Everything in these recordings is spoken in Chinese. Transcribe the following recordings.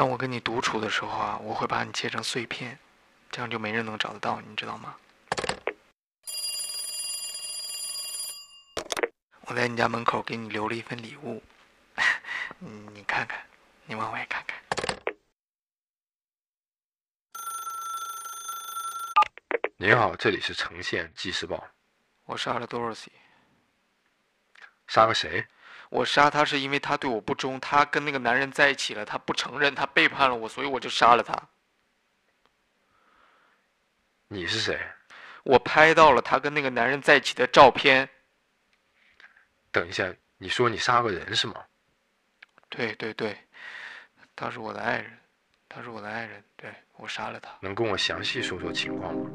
当我跟你独处的时候啊，我会把你切成碎片，这样就没人能找得到你，知道吗？我在你家门口给你留了一份礼物，你看看，你往外看看。您好，这里是城县纪事报。我杀了 Dorothy，杀了谁？我杀他是因为他对我不忠，他跟那个男人在一起了，他不承认，他背叛了我，所以我就杀了他。你是谁？我拍到了他跟那个男人在一起的照片。等一下，你说你杀个人是吗？对对对，他是我的爱人，他是我的爱人，对我杀了他。能跟我详细说说情况吗？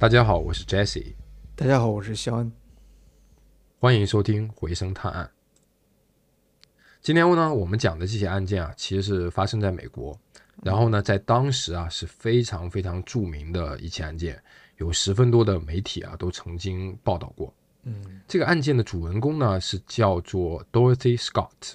大家好，我是 Jesse。大家好，我是肖恩。欢迎收听《回声探案》。今天呢，我们讲的这些案件啊，其实是发生在美国，然后呢，在当时啊是非常非常著名的一起案件，有十分多的媒体啊都曾经报道过。嗯，这个案件的主人公呢是叫做 Dorothy Scott，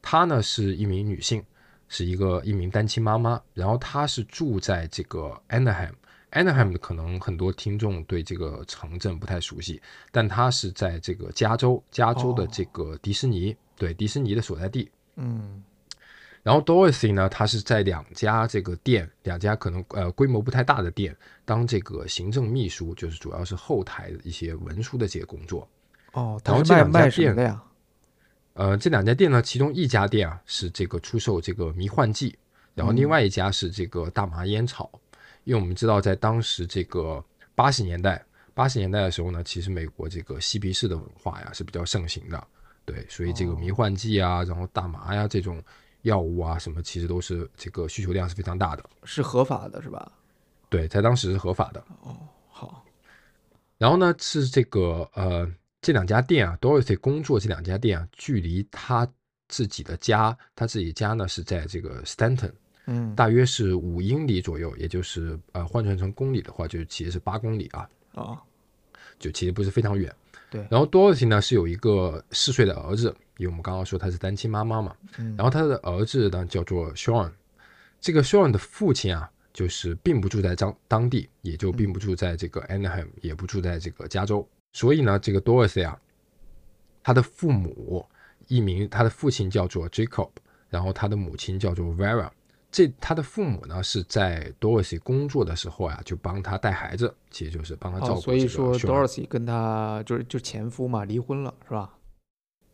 她呢是一名女性，是一个一名单亲妈妈，然后她是住在这个 Anaheim。Anaheim 可能很多听众对这个城镇不太熟悉，但它是在这个加州，加州的这个迪士尼，对迪士尼的所在地。嗯，然后 Dorothy 呢，它是在两家这个店，两家可能呃规模不太大的店当这个行政秘书，就是主要是后台的一些文书的这些工作。哦，然后这两家卖什么店的呀？呃，这两家店呢，其中一家店啊是这个出售这个迷幻剂，然后另外一家是这个大麻烟草。因为我们知道，在当时这个八十年代，八十年代的时候呢，其实美国这个嬉皮士的文化呀是比较盛行的，对，所以这个迷幻剂啊，然后大麻呀这种药物啊什么，其实都是这个需求量是非常大的。是合法的，是吧？对，在当时是合法的。哦，好。然后呢，是这个呃这两家店啊，Dorothy 工作这两家店啊，距离他自己的家，他自己家呢是在这个 Stanton。嗯，大约是五英里左右，也就是呃换算成公里的话，就是其实是八公里啊，哦，就其实不是非常远。对，然后 Dorothy 呢是有一个四岁的儿子，因为我们刚刚说他是单亲妈妈嘛，嗯。然后他的儿子呢叫做 Sean，这个 Sean 的父亲啊，就是并不住在当当地，也就并不住在这个 Anaheim，也不住在这个加州，所以呢，这个 Dorothy 啊，他的父母一名他的父亲叫做 Jacob，然后他的母亲叫做 Vera。这他的父母呢是在 Dorothy 工作的时候啊，就帮他带孩子，其实就是帮他照顾、哦。所以说 Dorothy 跟他就是就前夫嘛，离婚了，是吧？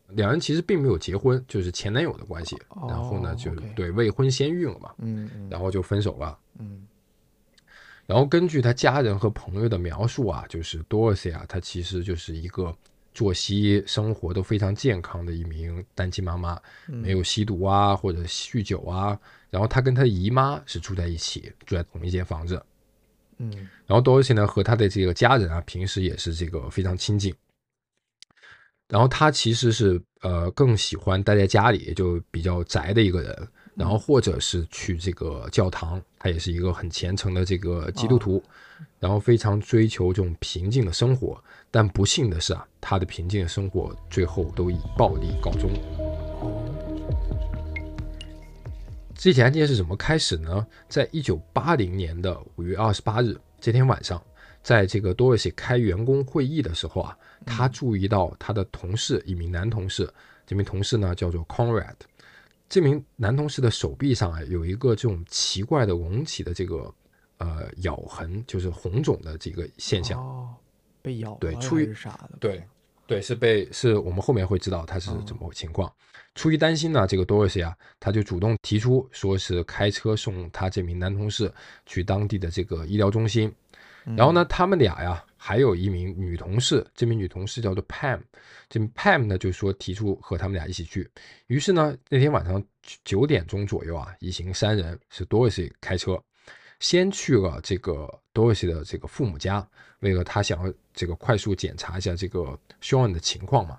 两人其实并没有结婚，就是前男友的关系。哦然后呢，就对未婚先孕了嘛，嗯嗯然后就分手了。嗯然后根据他家人和朋友的描述啊，就是 Dorothy 啊，她其实就是一个作息生活都非常健康的一名单亲妈妈，嗯没有吸毒啊或者酗酒啊。然后他跟他姨妈是住在一起，住在同一间房子。嗯然后 Dorothy 呢和他的这个家人啊，平时也是这个非常亲近。然后他其实是呃更喜欢待在家里，也就比较宅的一个人。然后或者是去这个教堂，他也是一个很虔诚的这个基督徒，然后非常追求这种平静的生活。但不幸的是啊，他的平静的生活最后都以暴力告终。这起案件是怎么开始呢？在一九八零年的五月二十八日这天晚上，在这个 Dorothy 开员工会议的时候啊，他注意到他的同事一名男同事，这名同事呢叫做 Conrad。这名男同事的手臂上啊有一个这种奇怪的隆起的这个呃咬痕，就是红肿的这个现象。哦，被咬了对出于啥的？对，对，是被是我们后面会知道他是怎么情况。出于担心呢，这个 Dorothy 啊，他就主动提出说是开车送他这名男同事去当地的这个医疗中心。然后呢，他们俩呀，还有一名女同事，这名女同事叫做 Pam，这名 Pam 呢就说提出和他们俩一起去。于是呢，那天晚上九点钟左右啊，一行三人是 Dorothy 开车，先去了这个 Dorothy 的这个父母家，为了他想要这个快速检查一下这个 Sean 的情况嘛。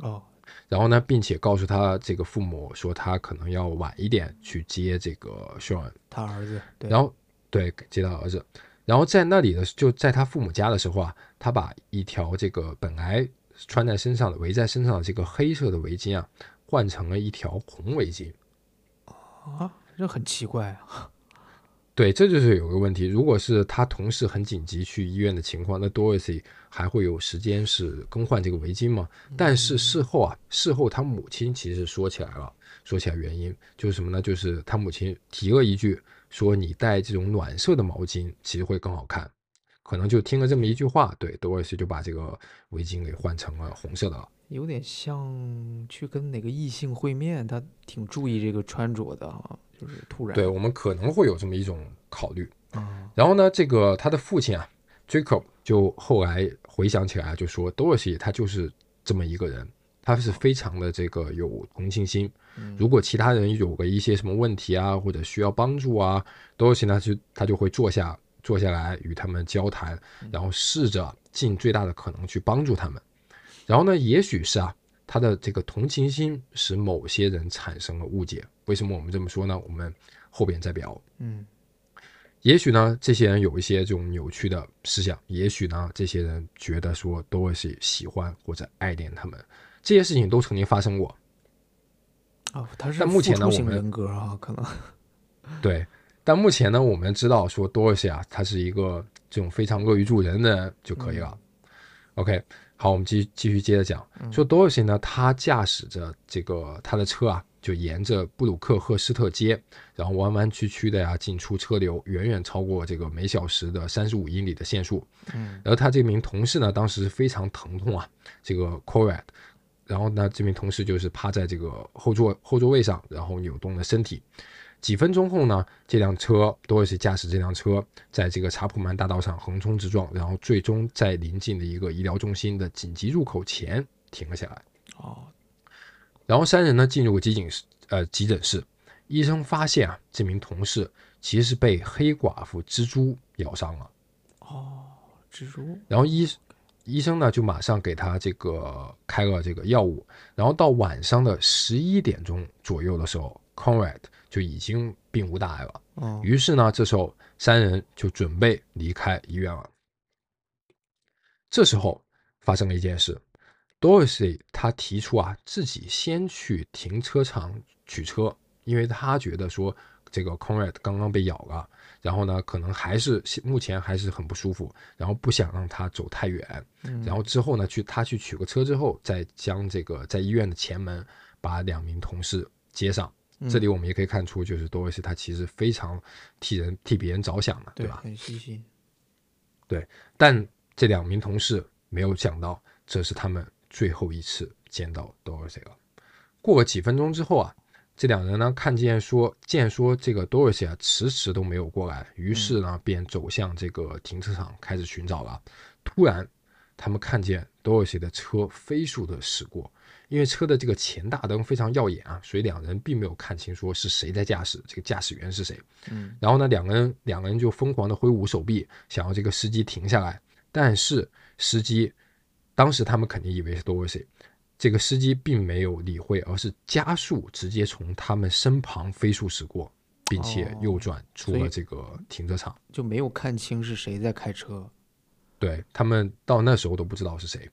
哦，然后呢，并且告诉他这个父母说他可能要晚一点去接这个 Sean，他儿子，对，然后对接他儿子，然后在那里的就在他父母家的时候啊，他把一条这个本来穿在身上的围在身上的这个黑色的围巾啊，换成了一条红围巾。啊，这很奇怪啊。对，这就是有个问题。如果是他同事很紧急去医院的情况，那 Dorothy 还会有时间是更换这个围巾吗？但是事后啊，事后他母亲其实说起来了，说起来原因就是什么呢？就是他母亲提了一句，说你戴这种暖色的毛巾其实会更好看。可能就听了这么一句话，对，Dorothy 就把这个围巾给换成了红色的了。有点像去跟哪个异性会面，他挺注意这个穿着的啊，就是突然对我们可能会有这么一种考虑。嗯，然后呢，这个他的父亲啊，Jacob 就后来回想起来啊，就说 Dorothy 他就是这么一个人，他是非常的这个有同情心。如果其他人有个一些什么问题啊，或者需要帮助啊，Dorothy 呢就他就会坐下坐下来与他们交谈，然后试着尽最大的可能去帮助他们。然后呢，也许是啊，他的这个同情心使某些人产生了误解。为什么我们这么说呢？我们后边再聊。嗯也许呢，这些人有一些这种扭曲的思想；也许呢，这些人觉得说都是喜欢或者爱恋他们，这些事情都曾经发生过。哦，他是但目前呢我们人格啊，可能对，但目前呢，我们知道说多尔西啊，他是一个这种非常乐于助人的人就可以了。OK，好，我们继续继续接着讲，说多尔西呢，他驾驶着这个他的车啊，就沿着布鲁克赫斯特街，然后弯弯曲曲的呀进出车流，远远超过这个每小时的三十五英里的限速。嗯，而他这名同事呢，当时非常疼痛啊，这个 Corvette，然后呢，这名同事就是趴在这个后座后座位上，然后扭动了身体。几分钟后呢，这辆车多尔西驾驶这辆车在这个查普曼大道上横冲直撞，然后最终在临近的一个医疗中心的紧急入口前停了下来。哦，然后三人呢进入急诊室，呃，急诊室，医生发现啊，这名同事其实是被黑寡妇蜘蛛咬伤了。哦，蜘蛛，然后医医生呢就马上给他这个开了这个药物，然后到晚上的十一点钟左右的时候，Conrad 就已经并无大碍了。哦，于是呢，这时候三人就准备离开医院了。这时候发生了一件事，Dorothy 他提出啊自己先去停车场取车，因为他觉得说这个 Conrad 刚刚被咬了，然后呢可能还是目前还是很不舒服，然后不想让他走太远，嗯然后之后呢去他去取个车之后，再将这个在医院的前门把两名同事接上。这里我们也可以看出，就是多维斯他其实非常替人替别人着想的，对吧？很细心，对但这两名同事没有想到，这是他们最后一次见到 Dorothy 了。过了几分钟之后啊，这两人呢看见说，见说这个 Dorothy 啊迟迟都没有过来，于是呢便走向这个停车场开始寻找了。突然，他们看见 Dorothy 的车飞速的驶过，因为车的这个前大灯非常耀眼啊，所以两人并没有看清说是谁在驾驶，这个驾驶员是谁。嗯，然后呢，两个人两个人就疯狂的挥舞手臂，想要这个司机停下来。但是司机当时他们肯定以为是 Dorothy，这个司机并没有理会，而是加速直接从他们身旁飞速驶过，并且哦右转出了这个停车场。就没有看清是谁在开车，对他们到那时候都不知道是谁，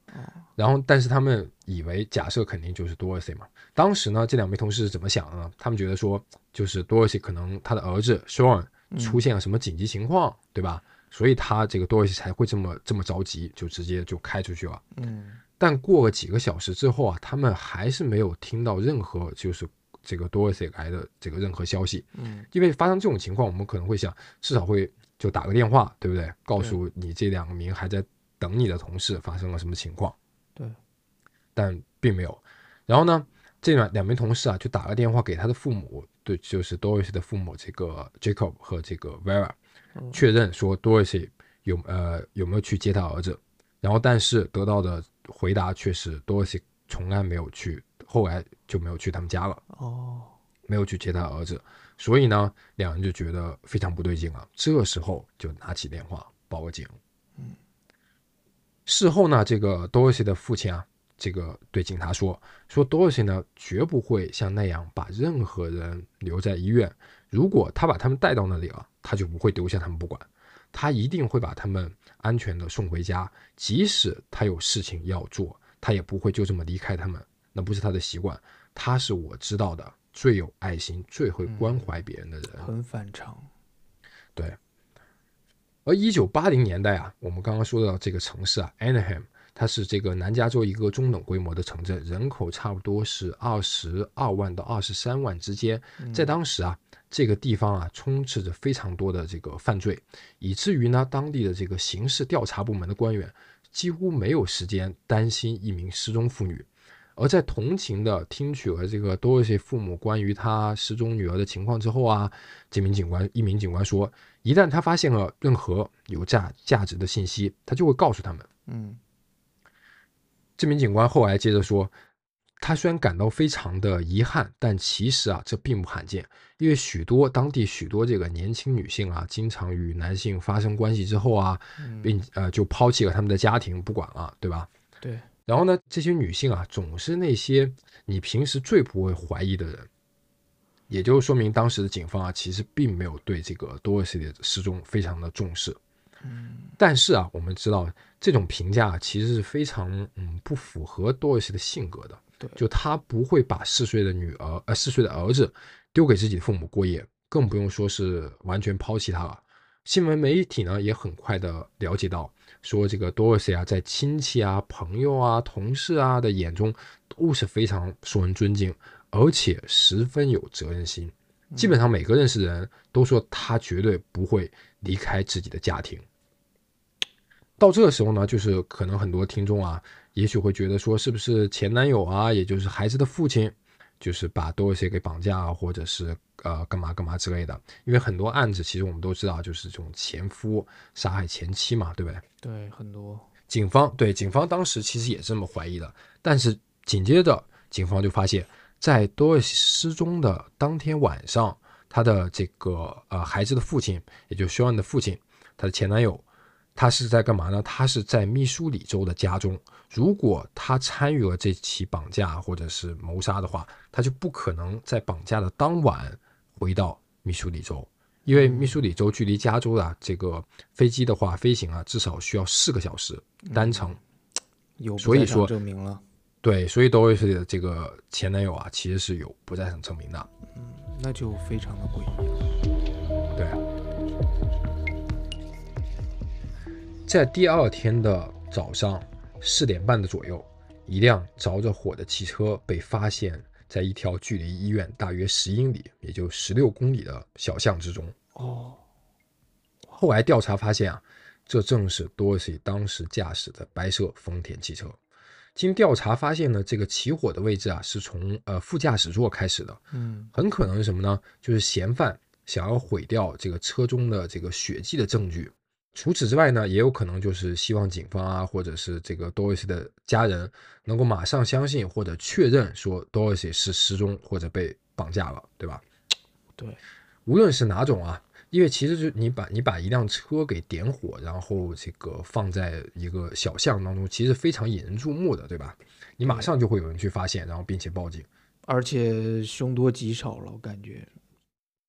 然后但是他们以为假设肯定就是 Dorothy 嘛。当时呢，这两名同事是怎么想的呢？他们觉得说，就是 Dorothy 可能他的儿子 Sean 出现了什么紧急情况，对吧？所以他这个 Dorothy 才会这么这么着急，就直接就开出去了。嗯，但过了几个小时之后啊，他们还是没有听到任何就是这个 Dorothy 来的这个任何消息。嗯，因为发生这种情况，我们可能会想，至少会就打个电话，对不对？告诉你这两名还在等你的同事发生了什么情况。对，但并没有。然后呢，这两两名同事啊，就打了电话给他的父母，对，就是 Dorothy 的父母，这个 Jacob 和这个 Vera，确认说 Dorothy 有呃有没有去接他儿子。然后，但是得到的回答却是 Dorothy 从来没有去，后来就没有去他们家了。哦，没有去接他儿子，所以呢，两人就觉得非常不对劲了。这时候就拿起电话报了警。嗯，事后呢，这个 Dorothy 的父亲啊，这个对警察说，说 Dorothy 呢绝不会像那样把任何人留在医院。如果他把他们带到那里了，他就不会丢下他们不管，他一定会把他们安全的送回家。即使他有事情要做，他也不会就这么离开他们。那不是他的习惯，他是我知道的最有爱心、最会关怀别人的人。很反常。对。而一九八零年代啊，我们刚刚说到这个城市啊，Anaheim，它是这个南加州一个中等规模的城镇，人口差不多是二十二万到二十三万之间。在当时啊，这个地方啊，充斥着非常多的这个犯罪，以至于呢，当地的这个刑事调查部门的官员几乎没有时间担心一名失踪妇女。而在同情的听取了这个多一些父母关于他失踪女儿的情况之后啊，这名警官一名警官说，一旦他发现了任何有价价值的信息，他就会告诉他们。嗯，这名警官后来接着说，他虽然感到非常的遗憾，但其实啊，这并不罕见，因为许多当地许多这个年轻女性啊，经常与男性发生关系之后啊，并呃就抛弃了他们的家庭不管了，对吧？对。然后呢，这些女性啊，总是那些你平时最不会怀疑的人，也就说明当时的警方啊，其实并没有对这个多尔西的失踪非常的重视。嗯，但是啊，我们知道这种评价其实是非常嗯不符合多尔西的性格的。对，就他不会把四岁的女儿呃四岁的儿子丢给自己的父母过夜，更不用说是完全抛弃他了。新闻媒体呢也很快的了解到。说这个 Dorothy 啊，在亲戚啊、朋友啊、同事啊的眼中都是非常受人尊敬，而且十分有责任心。基本上每个认识的人都说他绝对不会离开自己的家庭。到这个时候呢，就是可能很多听众啊，也许会觉得说，是不是前男友啊，也就是孩子的父亲？就是把多一些给绑架，或者是呃干嘛干嘛之类的。因为很多案子，其实我们都知道，就是这种前夫杀害前妻嘛，对不对？对，很多。警方对警方当时其实也这么怀疑的，但是紧接着警方就发现，在多尔西失踪的当天晚上，他的这个呃孩子的父亲，也就肖恩的父亲，他的前男友。他是在干嘛呢？他是在密苏里州的家中。如果他参与了这起绑架或者是谋杀的话，他就不可能在绑架的当晚回到密苏里州，因为密苏里州距离加州的这个飞机的话，飞行啊至少需要四个小时单程。有所以说证明了。对，所以 Doris 的这个前男友啊，其实是有不在场证明的。嗯，那就非常的诡异了。在第二天的早上四点半的左右，一辆着着火的汽车被发现在一条距离医院大约十英里，也就十六公里的小巷之中。哦，后来调查发现啊，这正是多西当时驾驶的白色丰田汽车。经调查发现呢，这个起火的位置啊，是从呃副驾驶座开始的。嗯，很可能是什么呢？就是嫌犯想要毁掉这个车中的这个血迹的证据。除此之外呢，也有可能就是希望警方啊，或者是这个 Dorothy 的家人能够马上相信或者确认说 Dorothy 是失踪或者被绑架了，对吧？对，无论是哪种啊，因为其实就你把你把一辆车给点火，然后这个放在一个小巷当中，其实非常引人注目的，对吧？你马上就会有人去发现，然后并且报警，而且凶多吉少了，我感觉。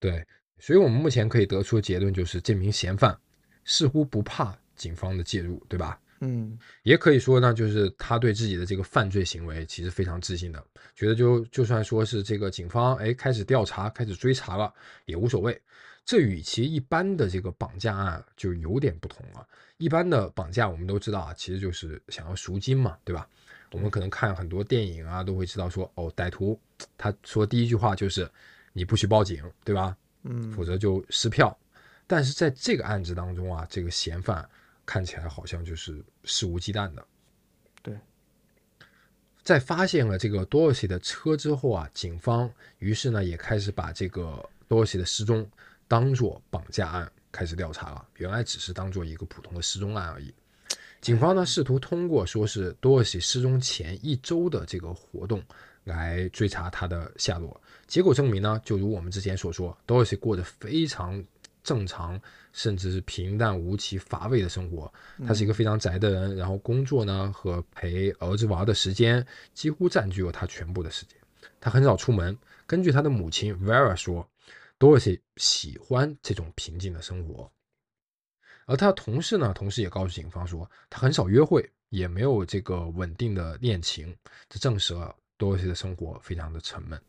对，所以我们目前可以得出的结论就是这名嫌犯。似乎不怕警方的介入，对吧？嗯，也可以说呢，就是他对自己的这个犯罪行为其实非常自信的，觉得就就算说是这个警方哎开始调查、开始追查了也无所谓。这与其一般的这个绑架案就有点不同了。一般的绑架我们都知道啊，其实就是想要赎金嘛，对吧？我们可能看很多电影啊，都会知道说哦，歹徒他说第一句话就是你不许报警，对吧？嗯，否则就撕票。但是在这个案子当中啊，这个嫌犯看起来好像就是肆无忌惮的。对，在发现了这个多尔西的车之后啊，警方于是呢也开始把这个多尔西的失踪当做绑架案开始调查了。原来只是当做一个普通的失踪案而已。警方呢试图通过说是多尔西失踪前一周的这个活动来追查他的下落。结果证明呢，就如我们之前所说，Dorothy 过着非常正常，甚至是平淡无奇、乏味的生活。他是一个非常宅的人，然后工作呢和陪儿子玩的时间几乎占据了他全部的时间。他很少出门。根据他的母亲 Vera 说，Dorothy 喜欢这种平静的生活。而他的同事呢，同时也告诉警方说，他很少约会，也没有这个稳定的恋情，这证实了 Dorothy 的生活非常的沉闷。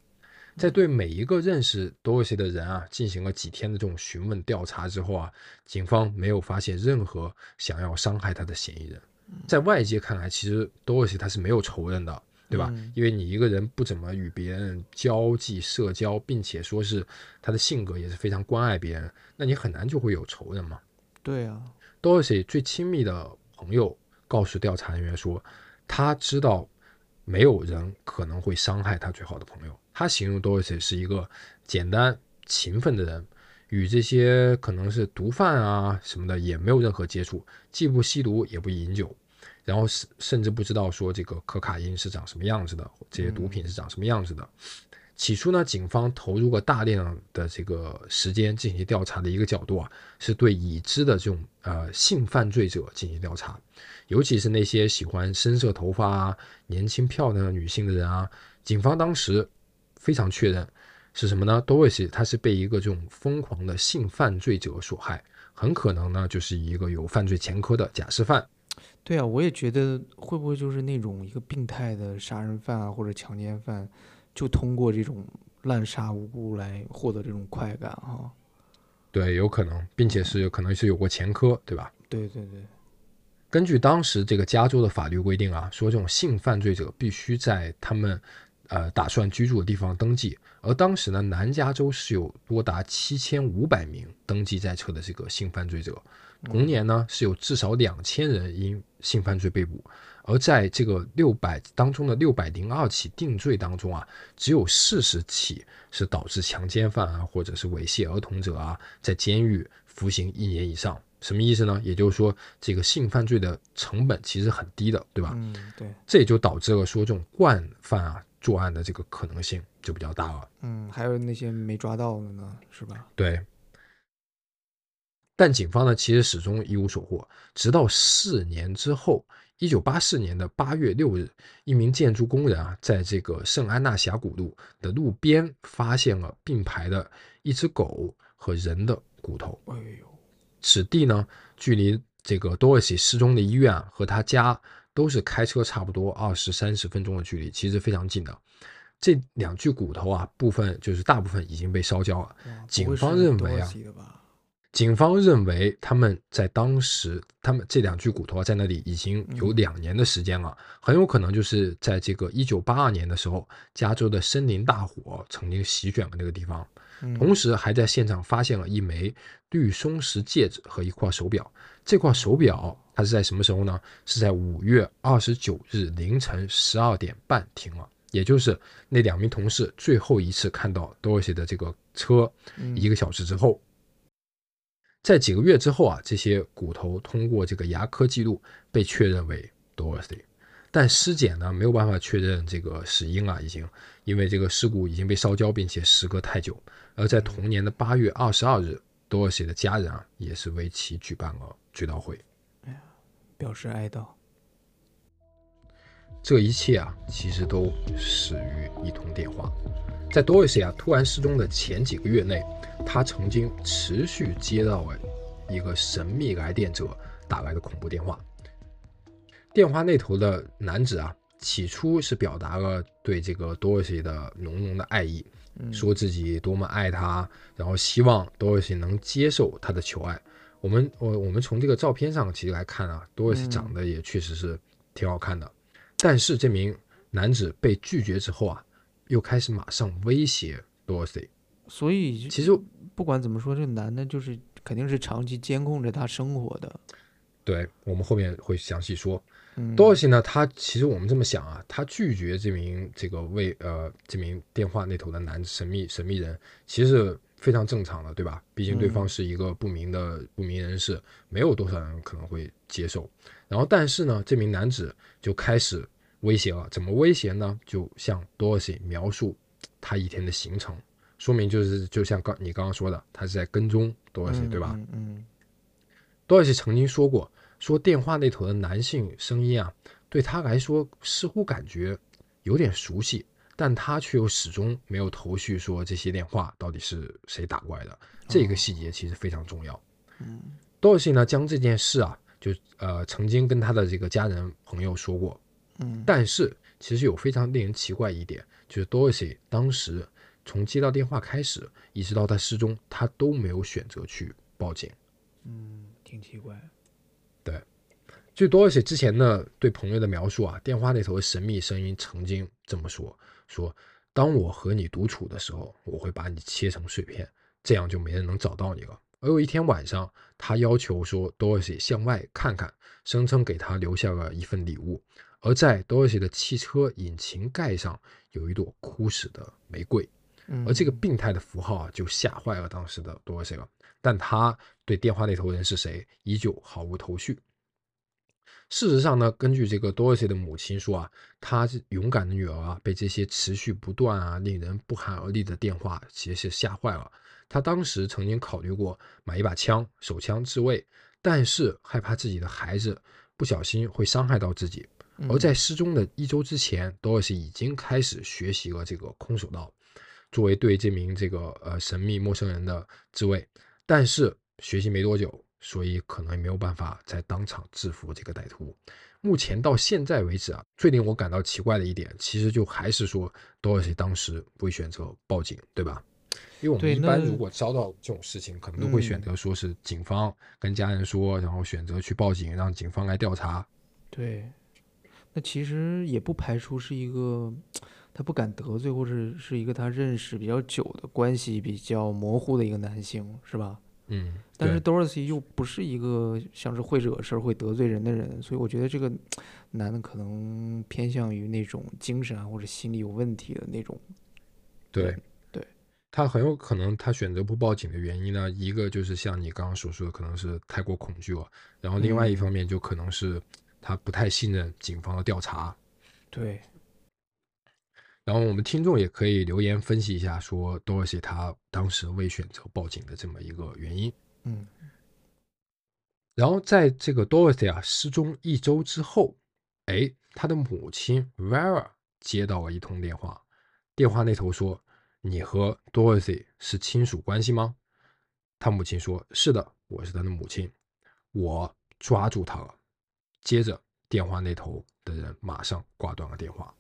在对每一个认识 Dorothy 的人啊进行了几天的这种询问调查之后啊，警方没有发现任何想要伤害他的嫌疑人。在外界看来，其实 Dorothy 他是没有仇人的，对吧？因为你一个人不怎么与别人交际社交，并且说是他的性格也是非常关爱别人，那你很难就会有仇人嘛。对啊，Dorothy 最亲密的朋友告诉调查人员说，他知道没有人可能会伤害他最好的朋友。他形容 Dorothy 是一个简单勤奋的人，与这些可能是毒贩啊什么的也没有任何接触，既不吸毒也不饮酒，然后甚甚至不知道说这个可卡因是长什么样子的，这些毒品是长什么样子的。起初呢，警方投入了大量的这个时间进行调查的一个角度啊，是对已知的这种呃性犯罪者进行调查，尤其是那些喜欢深色头发啊、年轻漂亮的女性的人啊。警方当时非常确认是什么呢？Dorothy 他是被一个这种疯狂的性犯罪者所害，很可能呢就是一个有犯罪前科的假释犯。对啊，我也觉得会不会就是那种一个病态的杀人犯啊，或者强奸犯。就通过这种滥杀无辜来获得这种快感哈，对，有可能，并且是可能是有过前科，对吧？对对对。根据当时这个加州的法律规定啊，说这种性犯罪者必须在他们呃打算居住的地方登记，而当时呢，南加州是有多达七千五百名登记在册的这个性犯罪者，同年呢是有至少两千人因性犯罪被捕。而在这个六百当中的六百零二起定罪当中啊，只有四十起是导致强奸犯啊，或者是猥亵儿童者啊，在监狱服刑一年以上。什么意思呢？也就是说，这个性犯罪的成本其实很低的，对吧？嗯，对。这也就导致了说这种惯犯啊作案的这个可能性就比较大了。嗯，还有那些没抓到的呢，是吧？对。但警方呢，其实始终一无所获，直到四年之后。一九八四年的八月六日，一名建筑工人啊，在这个圣安娜峡谷路的路边发现了并排的一只狗和人的骨头。哎呦，此地呢，距离这个多尔西失踪的医院啊和他家都是开车差不多二十三十分钟的距离，其实非常近的。这两具骨头啊，部分就是大部分已经被烧焦了。警方认为啊。警方认为，他们在当时，他们这两具骨头在那里已经有两年的时间了，很有可能就是在这个一九八二年的时候，加州的森林大火曾经席卷了那个地方，同时还在现场发现了一枚绿松石戒指和一块手表。这块手表它是在什么时候呢？是在五月二十九日凌晨十二点半停了，也就是那两名同事最后一次看到 Dorothy 的这个车一个小时之后。在几个月之后啊，这些骨头通过这个牙科记录被确认为 Dorothy，但尸检呢没有办法确认这个死因啊，已经因为这个尸骨已经被烧焦，并且时隔太久。而在同年的八月二十二日，Dorothy 的家人啊也是为其举办了追悼会，表示哀悼。这一切啊，其实都始于一通电话。在 Dorothy 啊突然失踪的前几个月内，他曾经持续接到了一个神秘来电者打来的恐怖电话。电话那头的男子啊，起初是表达了对这个 Dorothy 的浓浓的爱意，说自己多么爱她，然后希望 Dorothy 能接受他的求爱。我们我我们从这个照片上其实来看啊，Dorothy 长得也确实是挺好看的。但是这名男子被拒绝之后啊。又开始马上威胁 Dorothy，所以其实不管怎么说，这个男的就是肯定是长期监控着他生活的。对我们后面会详细说。Dorothy 呢，他其实我们这么想啊，他拒绝这名这个为呃这名电话那头的男神秘神秘人，其实非常正常的，对吧？毕竟对方是一个不明的不明人士，没有多少人可能会接受。然后但是呢，这名男子就开始威胁了。怎么威胁呢？就向 Dorsey 描述他一天的行程，说明就是就像刚你刚刚说的，他是在跟踪 Dorsey，、对吧？嗯嗯多尔西曾经说过，说电话那头的男性声音啊，对他来说似乎感觉有点熟悉，但他却又始终没有头绪，说这些电话到底是谁打过来的。这个细节其实非常重要。嗯多尔西呢，将这件事啊，就呃曾经跟他的这个家人朋友说过，嗯但是其实有非常令人奇怪一点，就是多尔西当时从接到电话开始，一直到他失踪，他都没有选择去报警。嗯，挺奇怪。对。据多尔西之前呢对朋友的描述啊，电话那头的神秘声音曾经这么说：说当我和你独处的时候，我会把你切成碎片，这样就没人能找到你了。而有一天晚上，他要求说多尔西向外看看，声称给他留下了一份礼物。而在多尔西的汽车引擎盖上有一朵枯死的玫瑰，嗯，而这个病态的符号啊，就吓坏了当时的多尔西了。但他对电话那头人是谁，依旧毫无头绪。事实上呢，根据这个多尔西的母亲说啊，她是勇敢的女儿啊，被这些持续不断啊、令人不寒而栗的电话其实是吓坏了。她当时曾经考虑过买一把枪、手枪自卫，但是害怕自己的孩子不小心会伤害到自己。而在失踪的一周之前，多尔西已经开始学习了这个空手道，作为对这名这个呃神秘陌生人的自卫。但是学习没多久，所以可能也没有办法在当场制服这个歹徒。目前到现在为止啊，最令我感到奇怪的一点，其实就还是说多尔西当时会选择报警，对吧？因为我们一般如果遭到这种事情，可能都会选嗯择说是警方跟家人说，然后选择去报警，让警方来调查。对，那其实也不排除是一个他不敢得罪，或者是一个他认识比较久的关系比较模糊的一个男性，是吧？嗯，但是 Dorothy 又不是一个像是会惹事儿、会得罪人的人，所以我觉得这个男的可能偏向于那种精神啊或者心理有问题的那种。对对，他很有可能他选择不报警的原因呢，一个就是像你刚刚所说的，可能是太过恐惧了，然后另外一嗯方面就可能是他不太信任警方的调查。对，然后我们听众也可以留言分析一下，说多尔西他当时未选择报警的这么一个原因。嗯然后在这个 Dorothy 啊失踪一周之后，哎，他的母亲 Vera 接到了一通电话，电话那头说：“你和 Dorothy 是亲属关系吗？”他母亲说：“是的，我是他的母亲，我抓住他了。”接着，电话那头的人马上挂断了电话。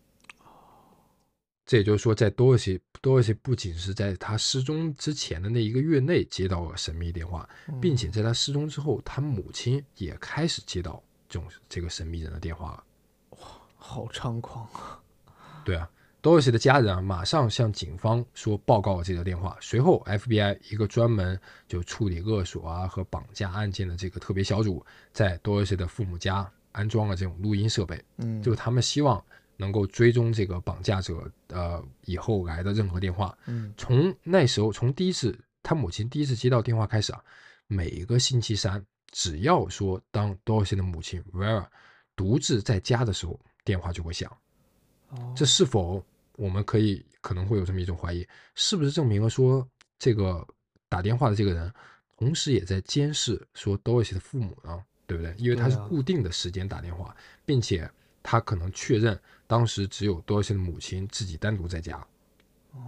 这也就是说，在多尔西，多尔西不仅是在他失踪之前的那一个月内接到了神秘电话，并且在他失踪之后，他母亲也开始接到这种这个神秘人的电话了。哇好猖狂啊！对啊，多尔西的家人啊，马上向警方说报告了这个电话。随后，FBI 一个专门就处理勒索啊和绑架案件的这个特别小组，在多尔西的父母家安装了这种录音设备，嗯，就他们希望能够追踪这个绑架者呃以后来的任何电话。嗯从那时候，从第一次他母亲第一次接到电话开始啊，每个星期三，只要说当 Dorothy 的母亲 Vera 独自在家的时候，电话就会响。哦这是否我们可以可能会有这么一种怀疑，是不是证明了说这个打电话的这个人，同时也在监视说 Dorothy 的父母呢？对不对？因为他是固定的时间打电话，并且他可能确认当时只有 Dorothy 的母亲自己单独在家。哦，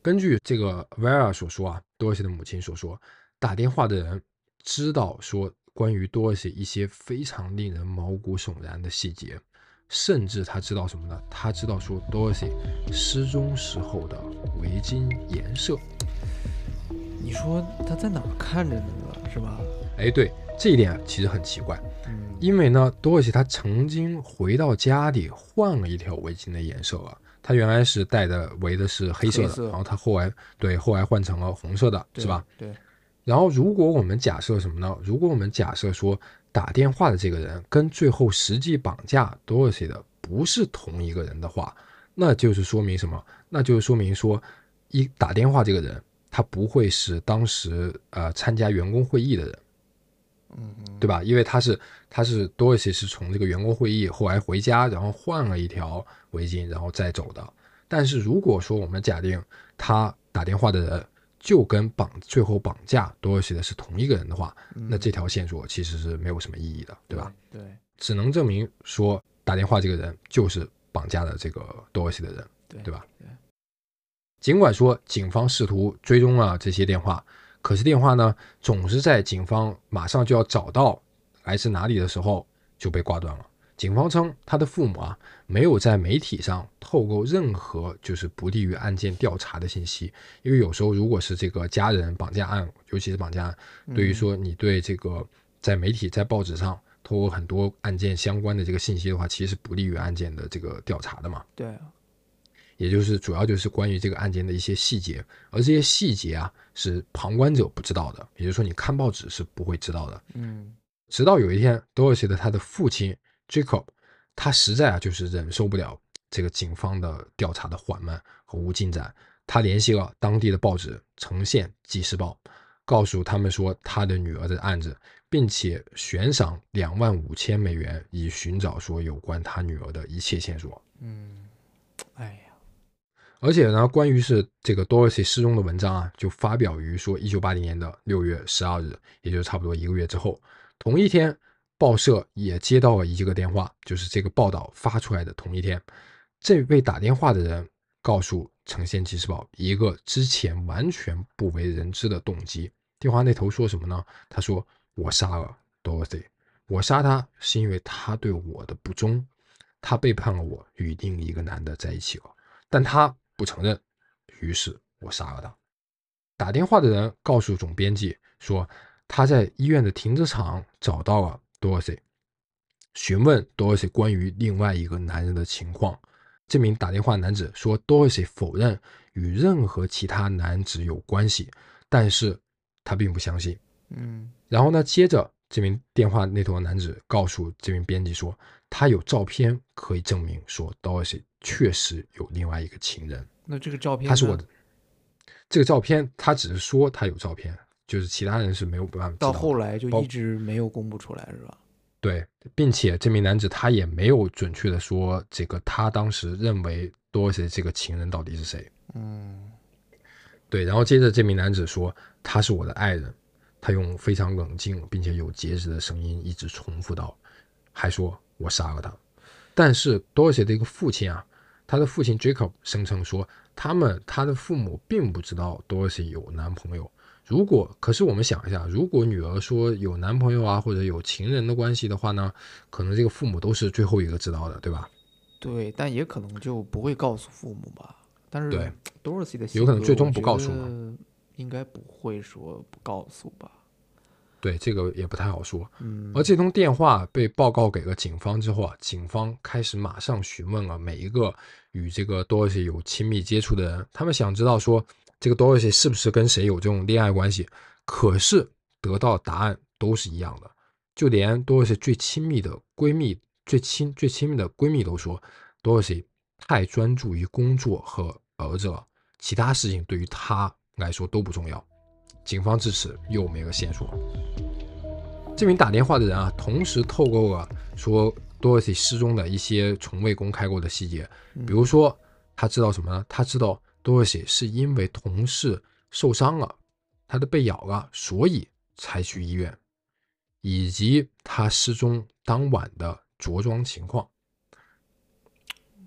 根据这个 Vera 所说啊，多尔西的母亲所说，打电话的人知道说关于多尔西一些非常令人毛骨悚然的细节，甚至他知道什么呢？他知道说多尔西失踪时候的围巾颜色。你说他在哪看着呢？是吧？哎，对，这一点其实很奇怪，嗯，因为呢，多尔西他曾经回到家里换了一条围巾的颜色啊。他原来是戴的围的是黑色的，色然后他后来对后来换成了红色的，是吧？？对，然后，如果我们假设什么呢？如果我们假设说打电话的这个人跟最后实际绑架 Dorothy 的不是同一个人的话，那就是说明什么？那就是说明说，一打电话这个人他不会是当时呃参加员工会议的人，嗯哼，对吧？因为他是他是 Dorothy 是从这个员工会议后来回家，然后换了一条围巾，然后再走的。但是如果说我们假定他打电话的人就跟绑最后绑架 Dorothy 的是同一个人的话，那这条线索其实是没有什么意义的，对吧？对，只能证明说打电话这个人就是绑架的这个 Dorothy 的人，对对吧？对，尽管说警方试图追踪了这些电话，可是电话呢总是在警方马上就要找到来自哪里的时候就被挂断了。警方称他的父母啊没有在媒体上透露任何就是不利于案件调查的信息，因为有时候如果是这个家人绑架案，尤其是绑架案，对于说你对这个在媒体在报纸上透露很多案件相关的这个信息的话，其实不利于案件的这个调查的嘛。对，也就是主要就是关于这个案件的一些细节，而这些细节啊是旁观者不知道的，也就是说你看报纸是不会知道的。嗯直到有一天，Dorothy 的他的父亲 Jacob，他实在啊就是忍受不了这个警方的调查的缓慢和无进展，他联系了当地的报纸《呈现纪事报》，告诉他们说他的女儿的案子，并且悬赏两万五千美元以寻找说有关他女儿的一切线索。嗯，而且呢，关于是这个 Dorothy 失踪的文章啊，就发表于说一九八零年的六月十二日，也就差不多一个月之后。同一天，报社也接到了一个电话，就是这个报道发出来的同一天，这位打电话的人告诉《城县纪事报》一个之前完全不为人知的动机。电话那头说什么呢？他说：“我杀了 Dorothy，我杀他是因为他对我的不忠，他背叛了我，与另一个男的在一起了。”但他不承认，于是我杀了他。打电话的人告诉总编辑说，他在医院的停车场找到了 Dorothy，询问 Dorothy 关于另外一个男人的情况。这名打电话男子说，Dorothy 否认与任何其他男子有关系，但是他并不相信。嗯然后呢，接着这名电话那头的男子告诉这名编辑说，他有照片可以证明说 Dorothy 确实有另外一个情人，那这个照片他是我的。这个照片他只是说他有照片，就是其他人是没有办法知道到后来就一直没有公布出来，是吧？对，并且这名男子他也没有准确的说这个他当时认为 Dorothy 这个情人到底是谁。嗯对，然后接着这名男子说他是我的爱人，他用非常冷静并且有节制的声音一直重复道，还说我杀了他。但是 Dorothy 的一个父亲啊，他的父亲 Jacob 声称说，他们他的父母并不知道 Dorothy 有男朋友。如果可是我们想一下，如果女儿说有男朋友啊或者有情人的关系的话呢，可能这个父母都是最后一个知道的，对吧？对，但也可能就不会告诉父母吧。但是对 Dorothy 的有可能最终不告诉应该不会说不告诉吧。对，这个也不太好说。嗯，而这通电话被报告给了警方之后啊，警方开始马上询问了每一个与这个 Dorothy 有亲密接触的人，他们想知道说这个 Dorothy 是不是跟谁有这种恋爱关系。可是得到答案都是一样的，就连 Dorothy 最亲密的闺蜜、最亲最亲密的闺蜜都说，Dorothy 太专注于工作和儿子了，其他事情对于她来说都不重要。警方至此又没了线索。这名打电话的人啊，同时透露了说 Dorothy 失踪的一些从未公开过的细节，比如说他知道什么呢？他知道 Dorothy 是因为同事受伤了，他的被咬了，所以才去医院，以及他失踪当晚的着装情况。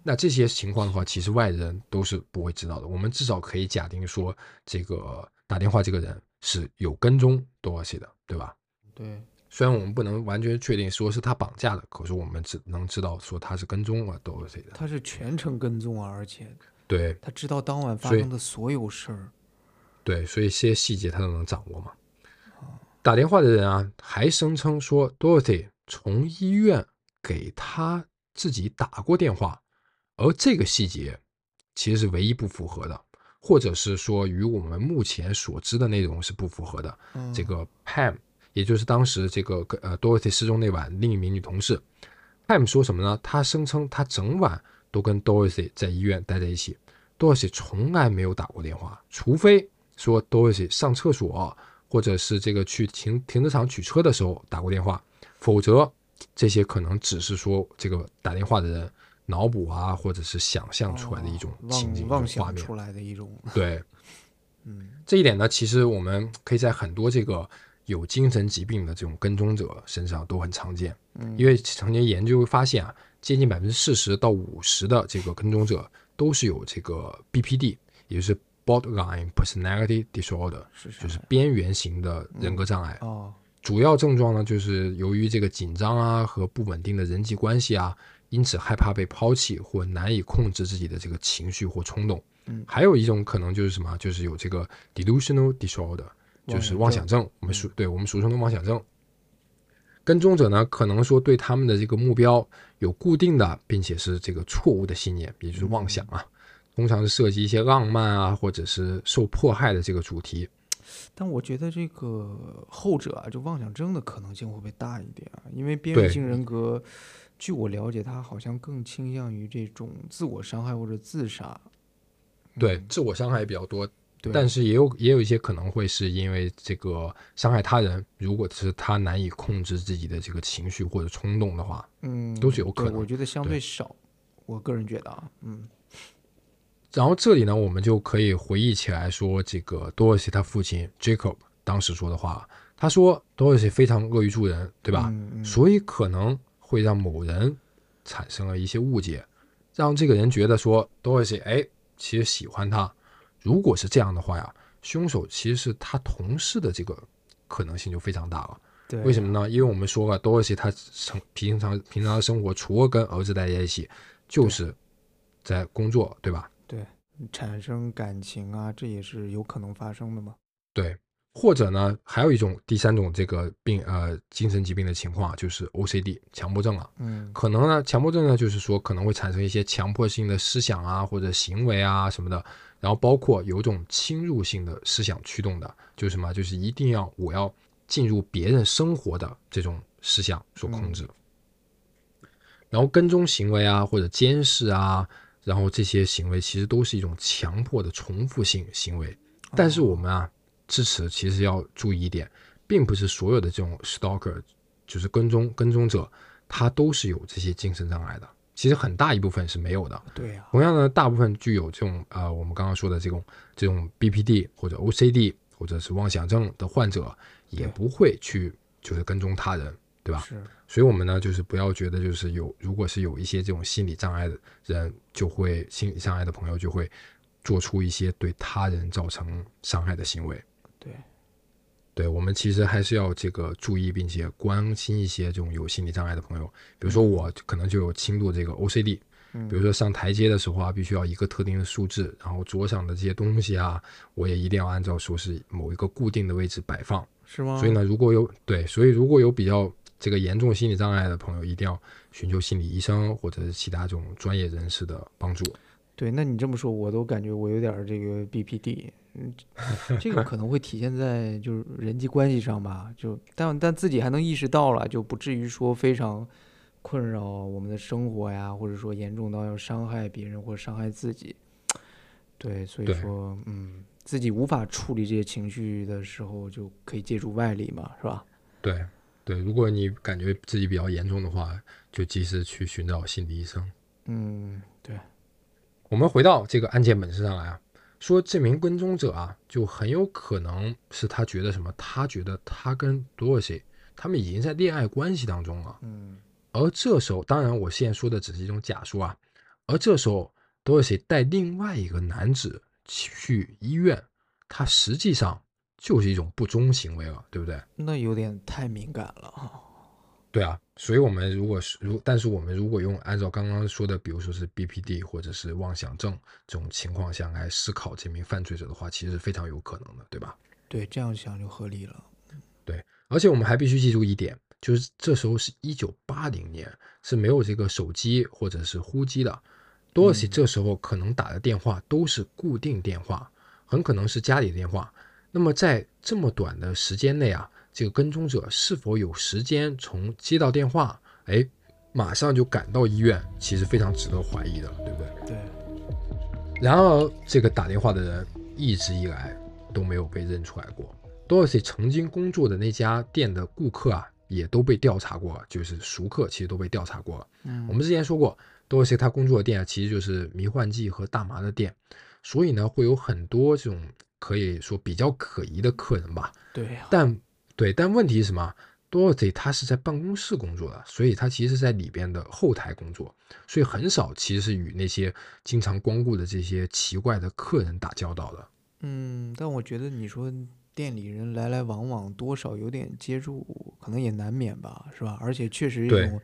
那这些情况的话，其实外人都是不会知道的。我们至少可以假定说，这个打电话这个人是有跟踪 Dorothy 的，对吧？对，虽然我们不能完全确定说是他绑架的，可是我们只能知道说他是跟踪了 Dorothy 的。他是全程跟踪啊，而且对他知道当晚发生的所有事儿。对，所以这些细节他都能掌握嘛。打电话的人啊，还声称说 Dorothy 从医院给他自己打过电话，而这个细节其实是唯一不符合的，或者是说与我们目前所知的内容是不符合的。嗯这个 Pam，也就是当时这个呃 Dorothy 失踪那晚另一名女同事，Pam 说什么呢？她声称她整晚都跟 Dorothy 在医院待在一起，Dorothy 从来没有打过电话，除非说 Dorothy 上厕所或者是这个去停停车场取车的时候打过电话，否则这些可能只是说这个打电话的人脑补啊，或者是想象出来的一种情景、妄想出。来的一种，对，嗯。这一点呢，其实我们可以在很多这个有精神疾病的这种跟踪者身上都很常见，嗯，因为曾经研究发现啊，接近百分之四十到五十的这个跟踪者都是有这个 BPD，也就是 Borderline Personality Disorder，是是就是边缘型的人格障碍。哦，主要症状呢，就是由于这个紧张啊和不稳定的人际关系啊，因此害怕被抛弃或难以控制自己的这个情绪或冲动。嗯还有一种可能就是什么，就是有这个 delusional disorder，就是妄想症，我们俗对我们俗称的妄想症。跟踪者呢，可能说对他们的这个目标有固定的，并且是这个错误的信念，也就是妄想啊。通常是涉及一些浪漫啊，或者是受迫害的这个主题。但我觉得这个后者啊，就妄想症的可能性会不会大一点啊？因为边缘性人格，据我了解，他好像更倾向于这种自我伤害或者自杀。对，自我伤害也比较多，对，但是也有也有一些可能会是因为这个伤害他人，如果是他难以控制自己的这个情绪或者冲动的话，嗯，都是有可能我觉得相对对。少，我个人觉得啊，嗯。然后这里呢，我们就可以回忆起来说，这个多尔西他父亲 Jacob 当时说的话，他说多尔西非常乐于助人，对吧？嗯嗯。所以可能会让某人产生了一些误解，让这个人觉得说多尔西哎，其实喜欢他。如果是这样的话呀，凶手其实是他同事的这个可能性就非常大了。对，为什么呢？因为我们说了，多尔西他生平常平常的生活，除了跟儿子待在一起，就是在工作，对吧？对产生感情啊，这也是有可能发生的嘛。对，或者呢，还有一种第三种这个病呃精神疾病的情况啊，就是 OCD 强迫症了。嗯可能呢，强迫症呢，就是说可能会产生一些强迫性的思想啊，或者行为啊什么的，然后包括有一种侵入性的思想驱动的，就是什么，就是一定要我要进入别人生活的这种思想所控制。然后跟踪行为啊，或者监视啊，然后这些行为其实都是一种强迫的重复性行为。但是我们啊，支持其实要注意一点，并不是所有的这种 stalker，就是跟踪跟踪者，他都是有这些精神障碍的。其实很大一部分是没有的。对呀、同样呢，大部分具有这种呃，我们刚刚说的这种这种 BPD 或者 OCD 或者是妄想症的患者，也不会去就是跟踪他人，对吧？是所以，我们呢，就是不要觉得就是有，如果是有一些这种心理障碍的人，就会心理障碍的朋友就会做出一些对他人造成伤害的行为。对，对我们其实还是要这个注意，并且关心一些这种有心理障碍的朋友。比如说我可能就有轻度这个 OCD，嗯比如说上台阶的时候啊，必须要一个特定的数字，然后桌上的这些东西啊，我也一定要按照说是某一个固定的位置摆放。是吗？所以呢，如果有对，所以如果有比较这个严重心理障碍的朋友，一定要寻求心理医生或者是其他这种专业人士的帮助。对，那你这么说，我都感觉我有点儿这个 BPD，嗯，这个可能会体现在就是人际关系上吧，就但但自己还能意识到了，就不至于说非常困扰我们的生活呀，或者说严重到要伤害别人或者伤害自己。对，所以说，嗯，自己无法处理这些情绪的时候，就可以借助外力嘛，是吧？对对，如果你感觉自己比较严重的话，就及时去寻找心理医生。嗯，对，我们回到这个案件本身上来啊，说这名跟踪者啊，就很有可能是他觉得什么？他觉得他跟多尔西他们已经在恋爱关系当中了。嗯而这时候，当然我现在说的只是一种假说啊。而这时候，多尔西带另外一个男子去医院，他实际上就是一种不忠行为了，对不对？那有点太敏感了啊。对啊，所以我们如果是如，但是我们如果用按照刚刚说的，比如说是 BPD 或者是妄想症这种情况下来思考这名犯罪者的话，其实是非常有可能的，对吧？对，这样想就合理了。对而且我们还必须记住一点，就是这时候是一九八零年，是没有这个手机或者是呼机的。多尔西这时候可能打的电话都是固定电话，很可能是家里的电话。那么在这么短的时间内啊，这个跟踪者是否有时间从接到电话，哎，马上就赶到医院，其实非常值得怀疑的，对不对？对，然而，这个打电话的人一直以来都没有被认出来过。Dorothy 曾经工作的那家店的顾客啊，也都被调查过，就是熟客其实都被调查过了。嗯我们之前说过，Dorothy 他工作的店啊，其实就是迷幻剂和大麻的店，所以呢，会有很多这种可以说比较可疑的客人吧。对呀、但对，但问题是什么？Dorothy 他是在办公室工作的，所以他其实是在里边的后台工作，所以很少其实是与那些经常光顾的这些奇怪的客人打交道的。嗯，但我觉得你说店里人来来往往，多少有点接触，可能也难免吧，是吧？而且确实这种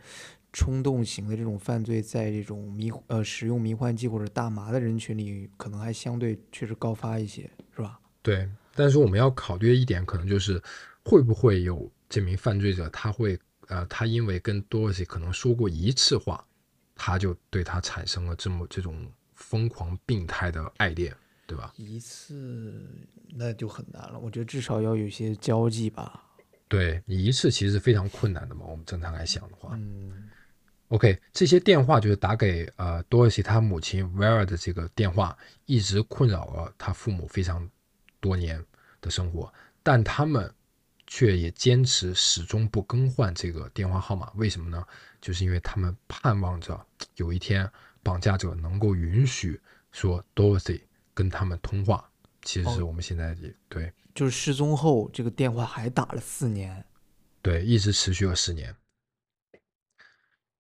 冲动型的这种犯罪，在这种迷呃使用迷幻剂或者大麻的人群里，可能还相对确实高发一些，是吧？对，但是我们要考虑的一点，可能就是会不会有这名犯罪者，他会呃，他因为跟 Dorothy 可能说过一次话，他就对他产生了这么这种疯狂病态的爱恋，对吧？一次那就很难了，我觉得至少要有些交际吧。对你一次其实是非常困难的嘛，我们正常来想的话。嗯 OK，这些电话就是打给呃多尔西他母亲 Vera 的这个电话，一直困扰了他父母非常多年的生活，但他们却也坚持始终不更换这个电话号码。为什么呢？就是因为他们盼望着有一天绑架者能够允许说 Dorothy 跟他们通话。其实是哦我们现在也对就是失踪后，这个电话还打了四年。对，一直持续了四年，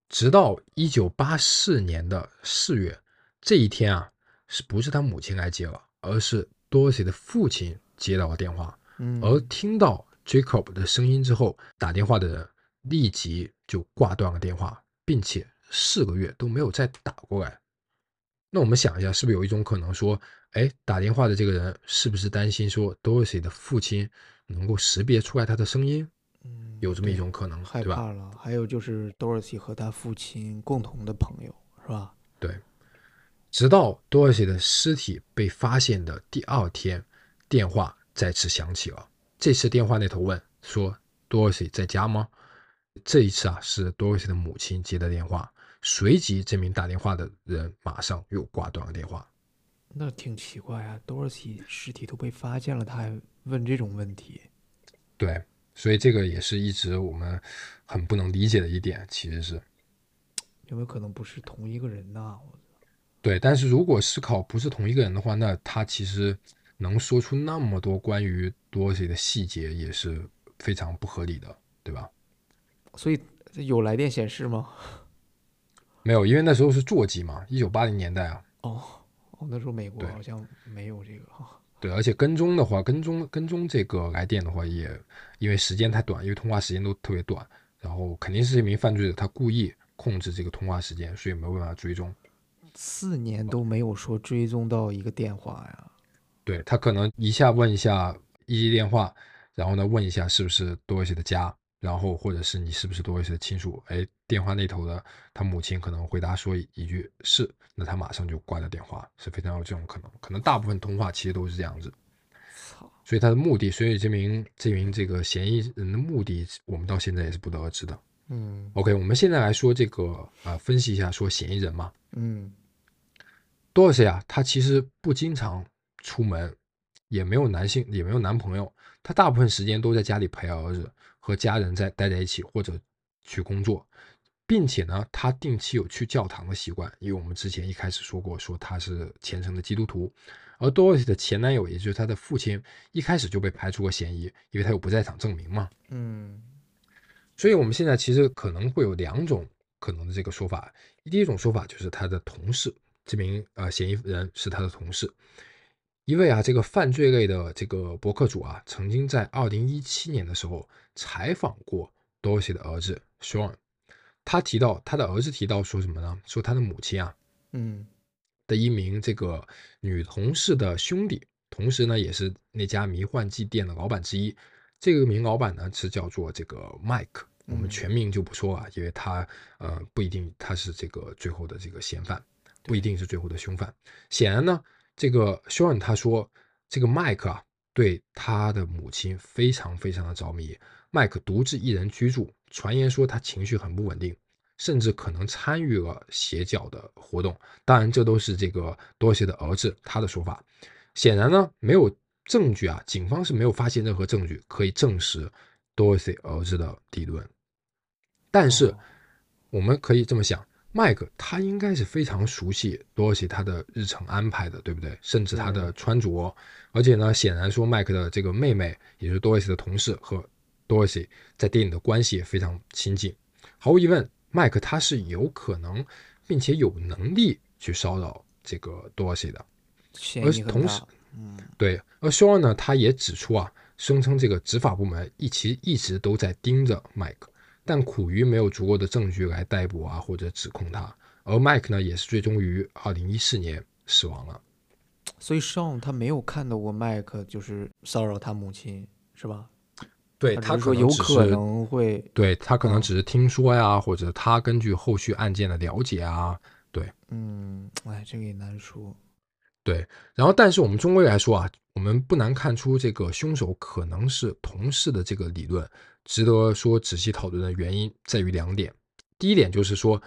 直到一九八四年的四月这一天啊，是不是他母亲来接了，而是 Dorothy 的父亲接到了电话，嗯，而听到 Jacob 的声音之后，打电话的人立即就挂断了电话，并且四个月都没有再打过来。那我们想一下，是不是有一种可能说，哎，打电话的这个人是不是担心说 Dorothy 的父亲能够识别出来他的声音？嗯有这么一种可能，对吧？害怕了。还有就是 Dorothy 和他父亲共同的朋友，是吧？对。直到 Dorothy 的尸体被发现的第二天，电话再次响起了。这次电话那头问说：“Dorothy 在家吗？”这一次啊，是 Dorothy 的母亲接的电话。随即，这名打电话的人马上又挂断了电话。那挺奇怪啊，Dorothy 尸体都被发现了，他还问这种问题。对，所以这个也是一直我们很不能理解的一点，其实是有没有可能不是同一个人呐、我对。但是如果思考不是同一个人的话，那他其实能说出那么多关于 Dorothy 的细节，也是非常不合理的，对吧？所以有来电显示吗？没有，因为那时候是座机嘛，一九八零年代啊，哦哦，那时候美国好像没有这个哈。对，而且跟踪的话，跟踪跟踪这个来电的话也，因为时间太短，因为通话时间都特别短，然后肯定是一名犯罪者他故意控制这个通话时间，所以没有办法追踪。四年都没有说追踪到一个电话呀。对他可能一下问一下一接电话，然后呢问一下是不是多一些的家，然后或者是你是不是多一些的亲属，哎，电话那头的他母亲可能回答说一句是，那他马上就挂掉电话，是非常有这种可能。可能大部分通话其实都是这样子。操，所以他的目的，所以这名这名这个嫌疑人的目的，我们到现在也是不得而知的。嗯 OK，我们现在来说这个啊、呃分析一下说嫌疑人嘛。嗯多尔西啊，他其实不经常出门，也没有男性，也没有男朋友，他大部分时间都在家里陪儿子，和家人在待在一起，或者去工作，并且呢，他定期有去教堂的习惯，因为我们之前一开始说过，说他是虔诚的基督徒。而 Dorothy 的前男友，也就是她的父亲，一开始就被排除过嫌疑，因为他有不在场证明嘛。嗯所以我们现在其实可能会有两种可能的这个说法。第一种说法就是他的同事，这名呃嫌疑人是他的同事。一位啊，这个犯罪类的这个博客主啊，曾经在二零一七年的时候采访过 Dorothy 的儿子 Sean，他提到他的儿子提到说什么呢？说他的母亲啊嗯的一名这个女同事的兄弟，同时呢也是那家迷幻剂店的老板之一。这个名老板呢是叫做这个 Mike，我们嗯全名就不说啊，因为他呃不一定他是这个最后的这个嫌犯，不一定是最后的凶犯。显然呢，这个 Sean 他说这个 Mike 啊对他的母亲非常非常的着迷。Mike 独自一人居住，传言说他情绪很不稳定，甚至可能参与了邪教的活动。当然，这都是这个多谢的儿子他的说法。显然呢，没有证据啊，警方是没有发现任何证据可以证实 Dorothy 儿子的理论。但是哦我们可以这么想，麦克他应该是非常熟悉 Dorothy 他的日程安排的，对不对？甚至他的穿着，而且呢，显然说麦克的这个妹妹，也就是 Dorothy 的同事和 Dorothy 在电影的关系也非常亲近。毫无疑问，麦克他是有可能并且有能力去骚扰这个 Dorothy 的。嫌而同时。嗯，对，而 Sean 呢，他也指出啊，声称这个执法部门一其一直都在盯着麦克，但苦于没有足够的证据来逮捕啊或者指控他。而麦克呢，也是最终于二零一四年死亡了。所以 Sean 他没有看到过麦克就是骚扰他母亲，是吧？对他说有可能会，对他可能嗯只是听说呀，或者他根据后续案件的了解啊，对嗯，哎，这个也难说。对，然后但是我们中国人来说啊，我们不难看出这个凶手可能是同事的这个理论，值得说仔细讨论的原因在于两点。第一点就是说，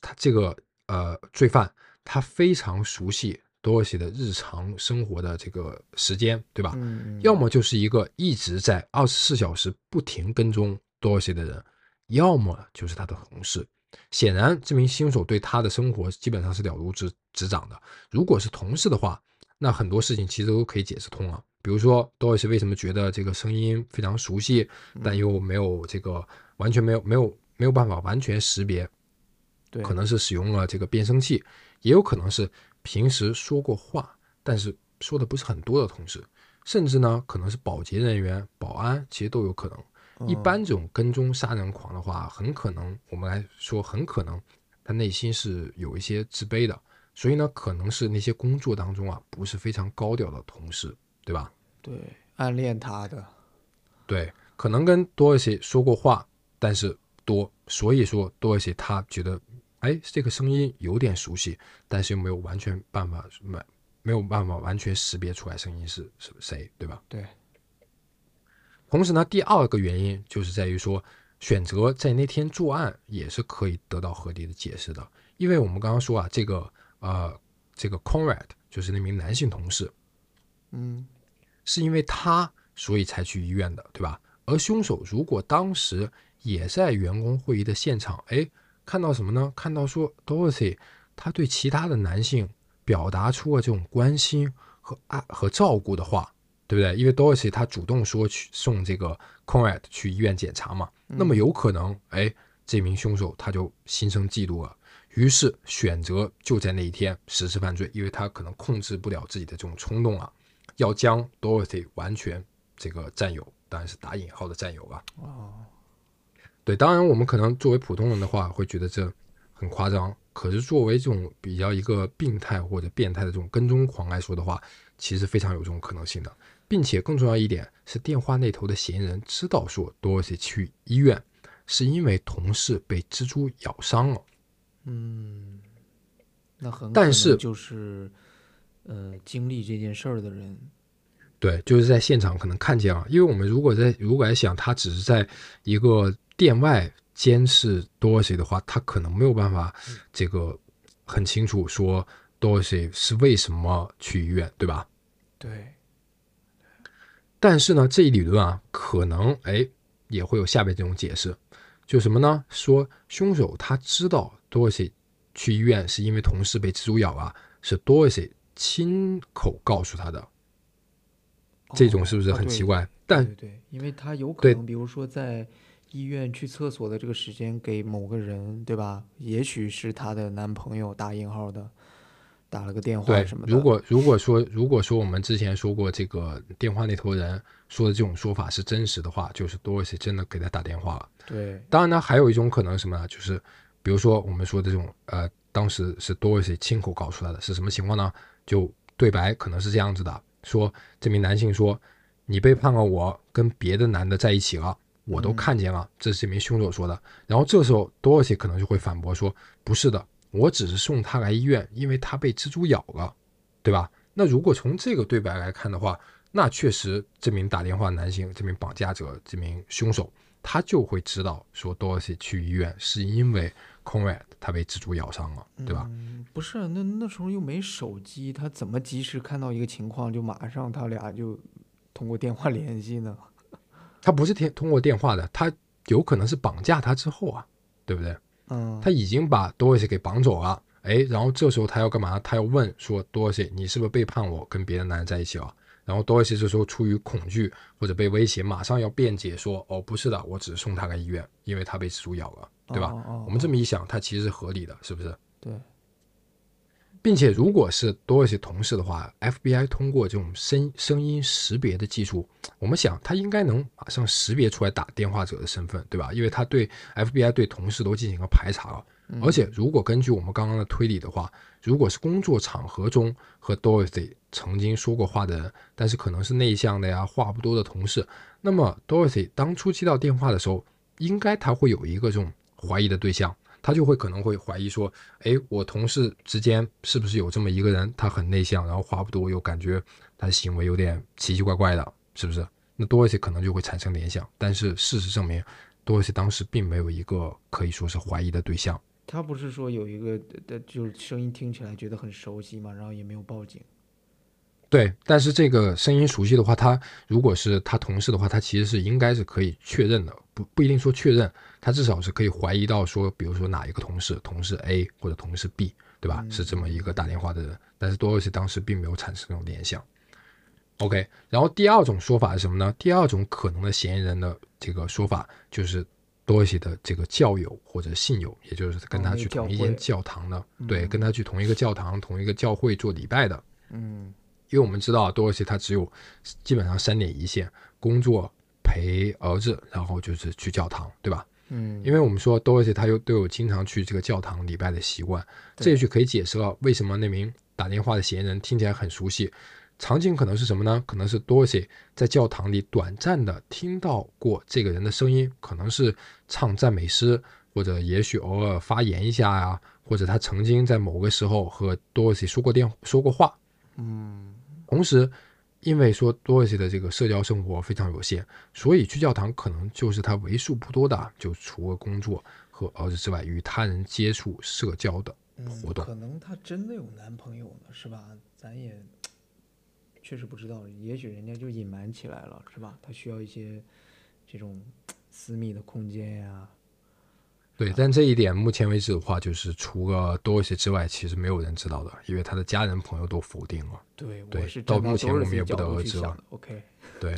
他这个呃罪犯他非常熟悉 Dorothy 的日常生活的这个时间，对吧？要么就是一个一直在二十四小时不停跟踪 Dorothy 的人，要么就是他的同事。显然，这名凶手对他的生活基本上是了如指指掌的。如果是同事的话，那很多事情其实都可以解释通了。比如说，Dorothy 为什么觉得这个声音非常熟悉，但又没有这个完全没有没有没有办法完全识别，对，可能是使用了这个变声器，也有可能是平时说过话，但是说的不是很多的同事，甚至呢可能是保洁人员、保安，其实都有可能。一嗯般这种跟踪杀人狂的话，很可能我们来说，很可能他内心是有一些自卑的，所以呢，可能是那些工作当中啊不是非常高调的同事，对吧？对暗恋他的，对，可能跟多一些说过话，但是多，所以说多一些他觉得，哎，这个声音有点熟悉，但是又没有完全办法没没有办法完全识别出来声音是是谁，对吧？对，同时呢，第二个原因就是在于说，选择在那天作案也是可以得到合理的解释的，因为我们刚刚说啊，这个呃，这个 Conrad 就是那名男性同事，嗯，是因为他所以才去医院的，对吧？而凶手如果当时也在员工会议的现场，哎，看到什么呢？看到说 Dorothy 他对其他的男性表达出了这种关心和爱和照顾的话，对不对？因为 Dorothy 他主动说去送这个 Conrad 去医院检查嘛，那么有可能，哎，这名凶手他就心生嫉妒了。于是选择就在那一天实施犯罪，因为他可能控制不了自己的这种冲动啊，要将 Dorothy 完全这个占有，当然是打引号的占有吧。哦，对，当然我们可能作为普通人的话，会觉得这很夸张。可是作为这种比较一个病态或者变态的这种跟踪狂来说的话，其实非常有这种可能性的，并且更重要一点是，电话那头的嫌疑人知道说 Dorothy 去医院是因为同事被蜘蛛咬伤了。嗯，那很但是就是呃经历这件事儿的人，对，就是在现场可能看见了，因为我们如果在如果来想，他只是在一个店外监视 Dorothy 的话，他可能没有办法这个很清楚说 Dorothy 是为什么去医院，对吧？对，但是呢，这一理论啊，可能哎也会有下面这种解释，就什么呢？说凶手他知道 Dorothy 去医院是因为同事被蜘蛛咬啊，是 Dorothy 亲口告诉他的，这种是不是很奇怪？但对对，因为他有可能，比如说在医院去厕所的这个时间给某个人，对吧？也许是她的男朋友打引号的打了个电话什么，的。如果如果说如果说我们之前说过这个电话那头人说的这种说法是真实的话，就是 Dorothy 真的给他打电话了。对当然呢，还有一种可能什么呢？就是比如说我们说的这种呃，当时是 Dorothy 亲口告诉他的，是什么情况呢？就对白可能是这样子的：说这名男性说，你背叛了我，跟别的男的在一起了，我都嗯看见了，这是这名凶手说的。然后这时候 Dorothy 可能就会反驳说，不是的，我只是送他来医院，因为他被蜘蛛咬了，对吧？那如果从这个对白来看的话，那确实这名打电话男性、这名绑架者、这名凶手，他就会知道说 Dorothy 去医院是因为 Conrad 他被蜘蛛咬伤了，对吧？嗯，不是，那那时候又没手机，他怎么及时看到一个情况就马上他俩就通过电话联系呢？他不是天通过电话的，他有可能是绑架他之后啊，对不对？嗯，他已经把多西给绑走了，哎，然后这时候他要干嘛？他要问说多西，你是不是背叛我，跟别的男人在一起了？然后多西这时候出于恐惧或者被威胁，马上要辩解说，哦，不是的，我只是送他来医院，因为他被蜘蛛咬了，对吧？哦哦我们这么一想，他其实是合理的，是不是？对，并且如果是多一些同事的话，FBI 通过这种声声音识别的技术，我们想他应该能马上识别出来打电话者的身份，对吧？因为他对 FBI 对同事都进行了排查了。而且如果根据我们刚刚的推理的话，如果是工作场合中和 Dorothy 曾经说过话的人，但是可能是内向的呀、话不多的同事，那么 Dorothy 当初接到电话的时候，应该他会有一个这种怀疑的对象。他就会可能会怀疑说，哎，我同事之间是不是有这么一个人，他很内向，然后话不多，又感觉他的行为有点奇奇怪怪的，是不是？那 Dorothy 可能就会产生联想。但是事实证明，多一些当时并没有一个可以说是怀疑的对象。他不是说有一个的，就是声音听起来觉得很熟悉嘛，然后也没有报警。对，但是这个声音熟悉的话，他如果是他同事的话，他其实是应该是可以确认的，不不一定说确认，他至少是可以怀疑到说，比如说哪一个同事，同事 A 或者同事 B，对吧？是这么一个打电话的人，但是多尔西当时并没有产生这种联想。OK，然后第二种说法是什么呢？第二种可能的嫌疑人的这个说法就是多一些的这个教友或者信友，也就是跟他去同一间教堂的，对，跟他去同一个教堂、同一个教会做礼拜的。嗯因为我们知道多尔西他只有基本上三点一线：工作、陪儿子，然后就是去教堂，对吧？嗯，因为我们说多尔西他又都有经常去这个教堂礼拜的习惯，这也许可以解释了为什么那名打电话的嫌疑人听起来很熟悉。场景可能是什么呢？可能是多尔西在教堂里短暂的听到过这个人的声音，可能是唱赞美诗，或者也许偶尔发言一下呀、或者他曾经在某个时候和多尔西说过电说过话。嗯同时，因为说多尔西的这个社交生活非常有限，所以去教堂可能就是他为数不多的，就除了工作和儿子之外，与他人接触、社交的活动。可能她真的有男朋友呢，是吧？咱也确实不知道，也许人家就隐瞒起来了，是吧？他需要一些这种私密的空间呀。对，但这一点目前为止的话，就是除了多一些之外，其实没有人知道的，因为他的家人朋友都否定了。对，对我是到目前我们也不得而知 OK，对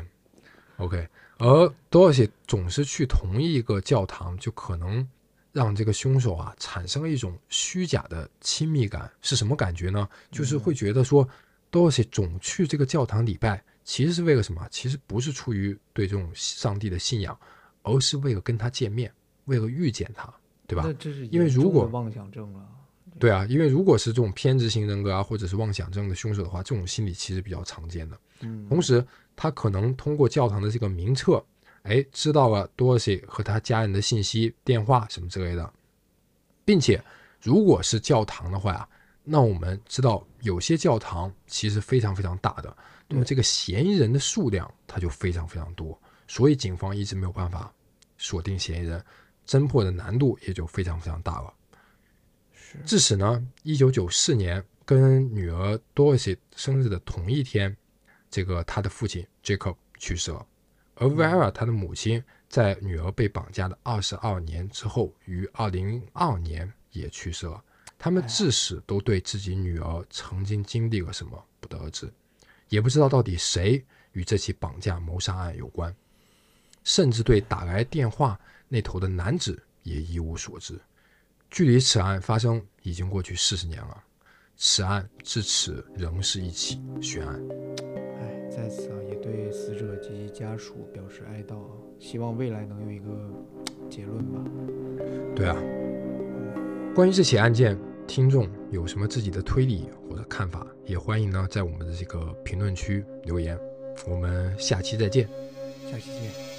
，OK，而多尔西总是去同一个教堂，就可能让这个凶手啊产生了一种虚假的亲密感。是什么感觉呢？就是会觉得说，多尔西总去这个教堂礼拜，其实是为了什么？其实不是出于对这种上帝的信仰，而是为了跟他见面，为了遇见他，对吧那？这是因为如果妄想症了，对啊，因为如果是这种偏执型人格啊，或者是妄想症的凶手的话，这种心理其实比较常见的。嗯，同时，他可能通过教堂的这个名册，哎，知道了多尔西和他家人的信息、电话什么之类的，并且，如果是教堂的话呀，那我们知道有些教堂其实非常非常大的，那么这个嫌疑人的数量它就非常非常多，所以警方一直没有办法锁定嫌疑人，侦破的难度也就非常非常大了。是至此呢，一九九四年跟女儿 Dorothy 生日的同一天，这个他的父亲 Jacob 去世了，而 Vera 她的母亲在女儿被绑架的二十二年之后，于二零零二年也去世了。他们至始都对自己女儿曾经经历了什么不得而知，也不知道到底谁与这起绑架谋杀案有关，甚至对打来电话那头的男子也一无所知。距离此案发生已经过去四十年了，此案至此仍是一起悬案。哎，在此啊，也对死者及其家属表示哀悼啊，希望未来能有一个结论吧。对啊，关于这起案件，听众有什么自己的推理或者看法，也欢迎呢在我们的这个评论区留言。我们下期再见。下期见。